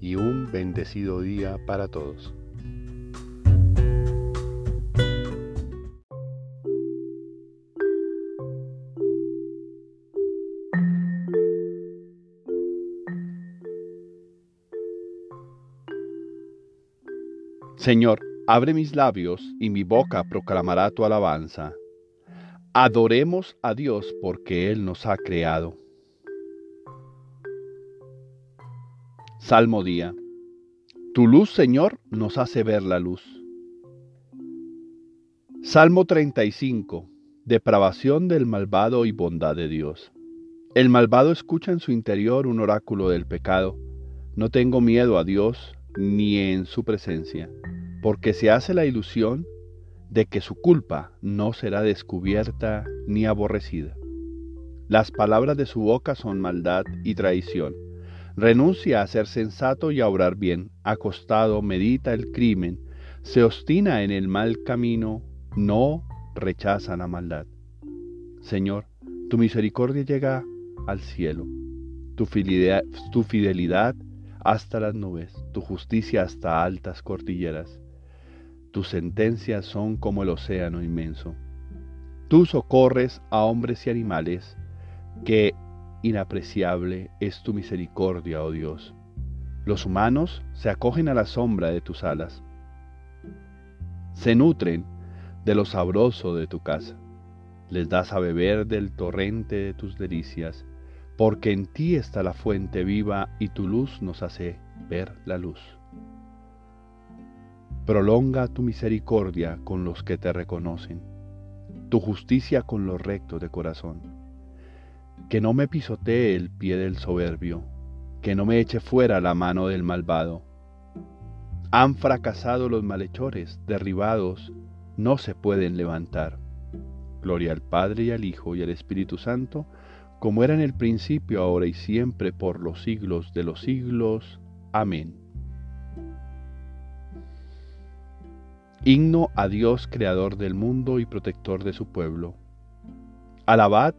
y un bendecido día para todos. Señor, abre mis labios y mi boca proclamará tu alabanza. Adoremos a Dios porque Él nos ha creado. Salmo día. Tu luz, Señor, nos hace ver la luz. Salmo 35. Depravación del malvado y bondad de Dios. El malvado escucha en su interior un oráculo del pecado. No tengo miedo a Dios ni en su presencia, porque se hace la ilusión de que su culpa no será descubierta ni aborrecida. Las palabras de su boca son maldad y traición Renuncia a ser sensato y a obrar bien. Acostado medita el crimen. Se obstina en el mal camino. No rechaza la maldad. Señor, tu misericordia llega al cielo. Tu fidelidad, tu fidelidad hasta las nubes. Tu justicia hasta altas cordilleras. Tus sentencias son como el océano inmenso. Tú socorres a hombres y animales que inapreciable es tu misericordia, oh Dios. Los humanos se acogen a la sombra de tus alas. Se nutren de lo sabroso de tu casa. Les das a beber del torrente de tus delicias, porque en ti está la fuente viva y tu luz nos hace ver la luz. Prolonga tu misericordia con los que te reconocen, tu justicia con los rectos de corazón que no me pisotee el pie del soberbio, que no me eche fuera la mano del malvado. Han fracasado los malhechores, derribados, no se pueden levantar. Gloria al Padre y al Hijo y al Espíritu Santo, como era en el principio, ahora y siempre, por los siglos de los siglos. Amén. Himno a Dios, Creador del mundo y protector de su pueblo. Alabad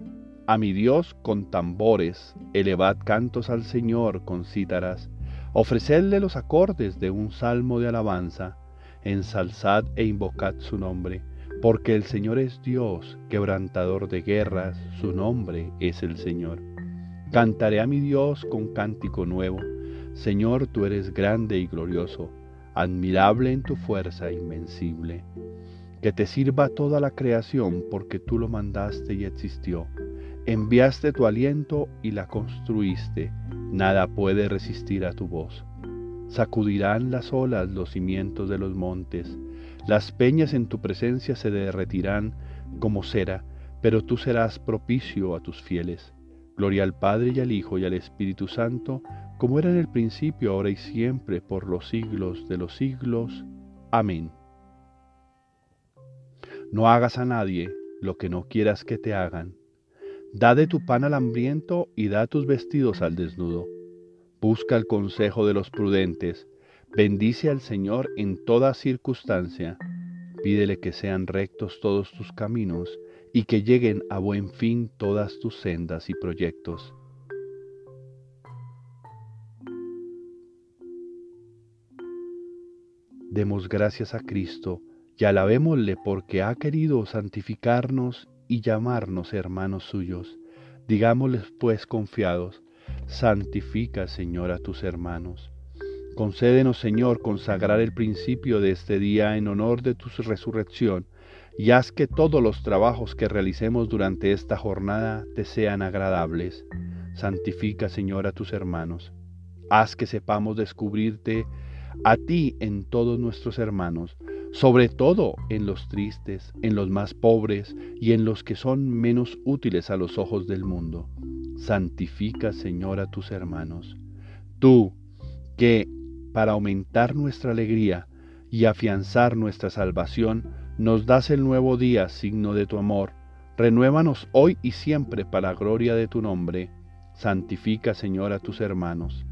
a mi Dios con tambores, elevad cantos al Señor con cítaras, ofrecedle los acordes de un salmo de alabanza, ensalzad e invocad su nombre, porque el Señor es Dios, quebrantador de guerras, su nombre es el Señor. Cantaré a mi Dios con cántico nuevo, Señor, tú eres grande y glorioso, admirable en tu fuerza invencible. Que te sirva toda la creación porque tú lo mandaste y existió Enviaste tu aliento y la construiste, nada puede resistir a tu voz. Sacudirán las olas los cimientos de los montes, las peñas en tu presencia se derretirán como cera, pero tú serás propicio a tus fieles. Gloria al Padre y al Hijo y al Espíritu Santo, como era en el principio, ahora y siempre, por los siglos de los siglos. Amén. No hagas a nadie lo que no quieras que te hagan Da de tu pan al hambriento y da tus vestidos al desnudo. Busca el consejo de los prudentes. Bendice al Señor en toda circunstancia. Pídele que sean rectos todos tus caminos y que lleguen a buen fin todas tus sendas y proyectos. Demos gracias a Cristo y alabémosle porque ha querido santificarnos y llamarnos hermanos suyos. Digámosles pues confiados, santifica Señor a tus hermanos. Concédenos, Señor, consagrar el principio de este día en honor de tu resurrección, y haz que todos los trabajos que realicemos durante esta jornada te sean agradables. Santifica, Señor, a tus hermanos. Haz que sepamos descubrirte a ti en todos nuestros hermanos, sobre todo en los tristes, en los más pobres y en los que son menos útiles a los ojos del mundo. Santifica, Señor, a tus hermanos. Tú, que, para aumentar nuestra alegría y afianzar nuestra salvación, nos das el nuevo día, signo de tu amor, renuévanos hoy y siempre para gloria de tu nombre. Santifica, Señor, a tus hermanos.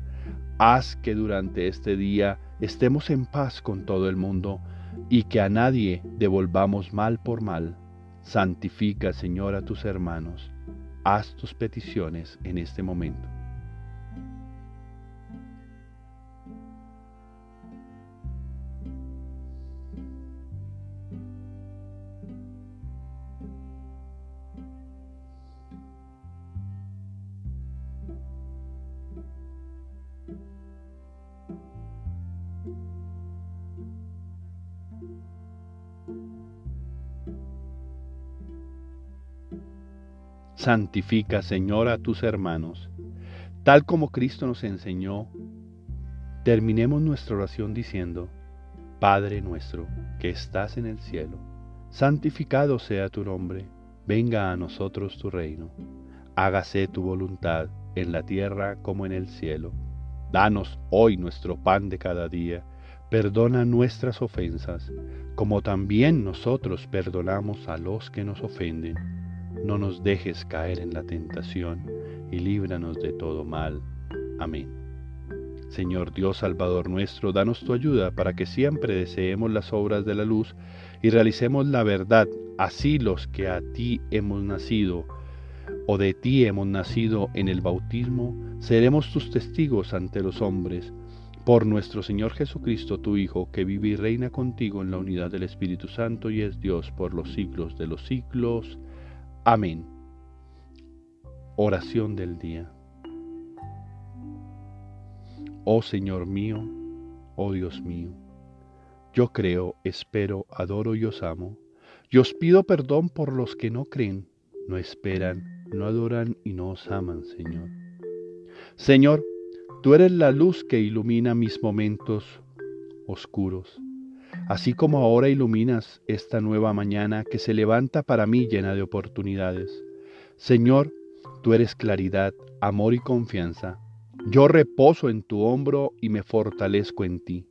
Haz que durante este día estemos en paz con todo el mundo y que a nadie devolvamos mal por mal. Santifica, Señor, a tus hermanos. Haz tus peticiones en este momento. Santifica, Señor, a tus hermanos. Tal como Cristo nos enseñó, terminemos nuestra oración diciendo, Padre nuestro, que estás en el cielo, santificado sea tu nombre, venga a nosotros tu reino, hágase tu voluntad en la tierra como en el cielo. Danos hoy nuestro pan de cada día, perdona nuestras ofensas, como también nosotros perdonamos a los que nos ofenden no nos dejes caer en la tentación y líbranos de todo mal. Amén. Señor Dios Salvador nuestro, danos tu ayuda para que siempre deseemos las obras de la luz y realicemos la verdad, así los que a ti hemos nacido o de ti hemos nacido en el bautismo, seremos tus testigos ante los hombres. Por nuestro Señor Jesucristo, tu Hijo, que vive y reina contigo en la unidad del Espíritu Santo y es Dios por los siglos de los siglos. Amén. Oración del día. Oh Señor mío, oh Dios mío, yo creo, espero, adoro y os amo. Y os pido perdón por los que no creen, no esperan, no adoran y no os aman, Señor. Señor, tú eres la luz que ilumina mis momentos oscuros así como ahora iluminas esta nueva mañana que se levanta para mí llena de oportunidades. Señor, tú eres claridad, amor y confianza. Yo reposo en tu hombro y me fortalezco en ti.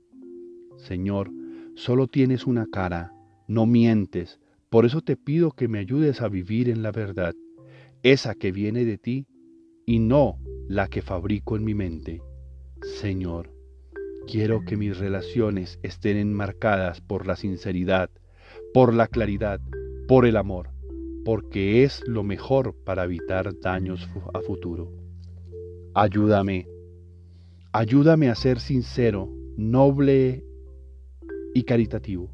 Señor, solo tienes una cara, no mientes, por eso te pido que me ayudes a vivir en la verdad, esa que viene de ti y no la que fabrico en mi mente. Señor, Quiero que mis relaciones estén enmarcadas por la sinceridad, por la claridad, por el amor, porque es lo mejor para evitar daños a futuro. Ayúdame, ayúdame a ser sincero, noble y caritativo.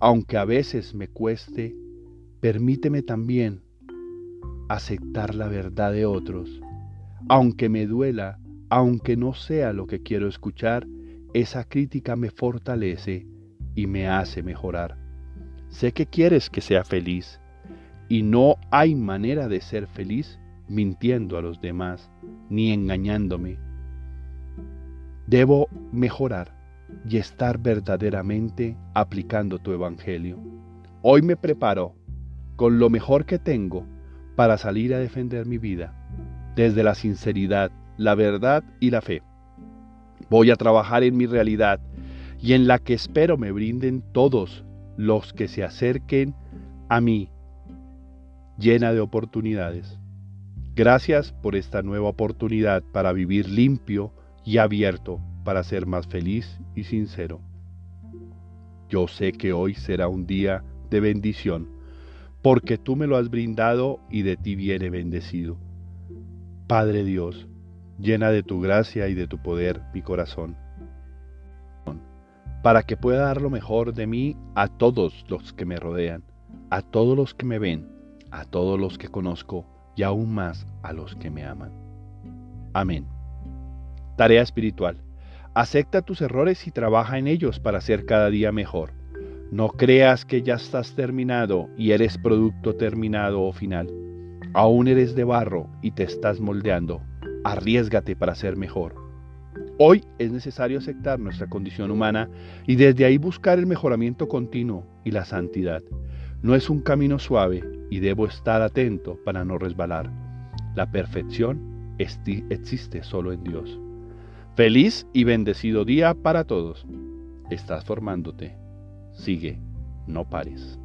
Aunque a veces me cueste, permíteme también aceptar la verdad de otros. Aunque me duela, aunque no sea lo que quiero escuchar, esa crítica me fortalece y me hace mejorar. Sé que quieres que sea feliz y no hay manera de ser feliz mintiendo a los demás ni engañándome. Debo mejorar y estar verdaderamente aplicando tu evangelio. Hoy me preparo con lo mejor que tengo para salir a defender mi vida, desde la sinceridad, la verdad y la fe. Voy a trabajar en mi realidad y en la que espero me brinden todos los que se acerquen a mí, llena de oportunidades. Gracias por esta nueva oportunidad para vivir limpio y abierto, para ser más feliz y sincero. Yo sé que hoy será un día de bendición, porque tú me lo has brindado y de ti viene bendecido. Padre Dios, Llena de tu gracia y de tu poder mi corazón, para que pueda dar lo mejor de mí a todos los que me rodean, a todos los que me ven, a todos los que conozco y aún más a los que me aman. Amén. Tarea espiritual. Acepta tus errores y trabaja en ellos para ser cada día mejor. No creas que ya estás terminado y eres producto terminado o final. Aún eres de barro y te estás moldeando. Arriesgate para ser mejor. Hoy es necesario aceptar nuestra condición humana y desde ahí buscar el mejoramiento continuo y la santidad. No es un camino suave y debo estar atento para no resbalar. La perfección existe solo en Dios. Feliz y bendecido día para todos. Estás formándote. Sigue, no pares.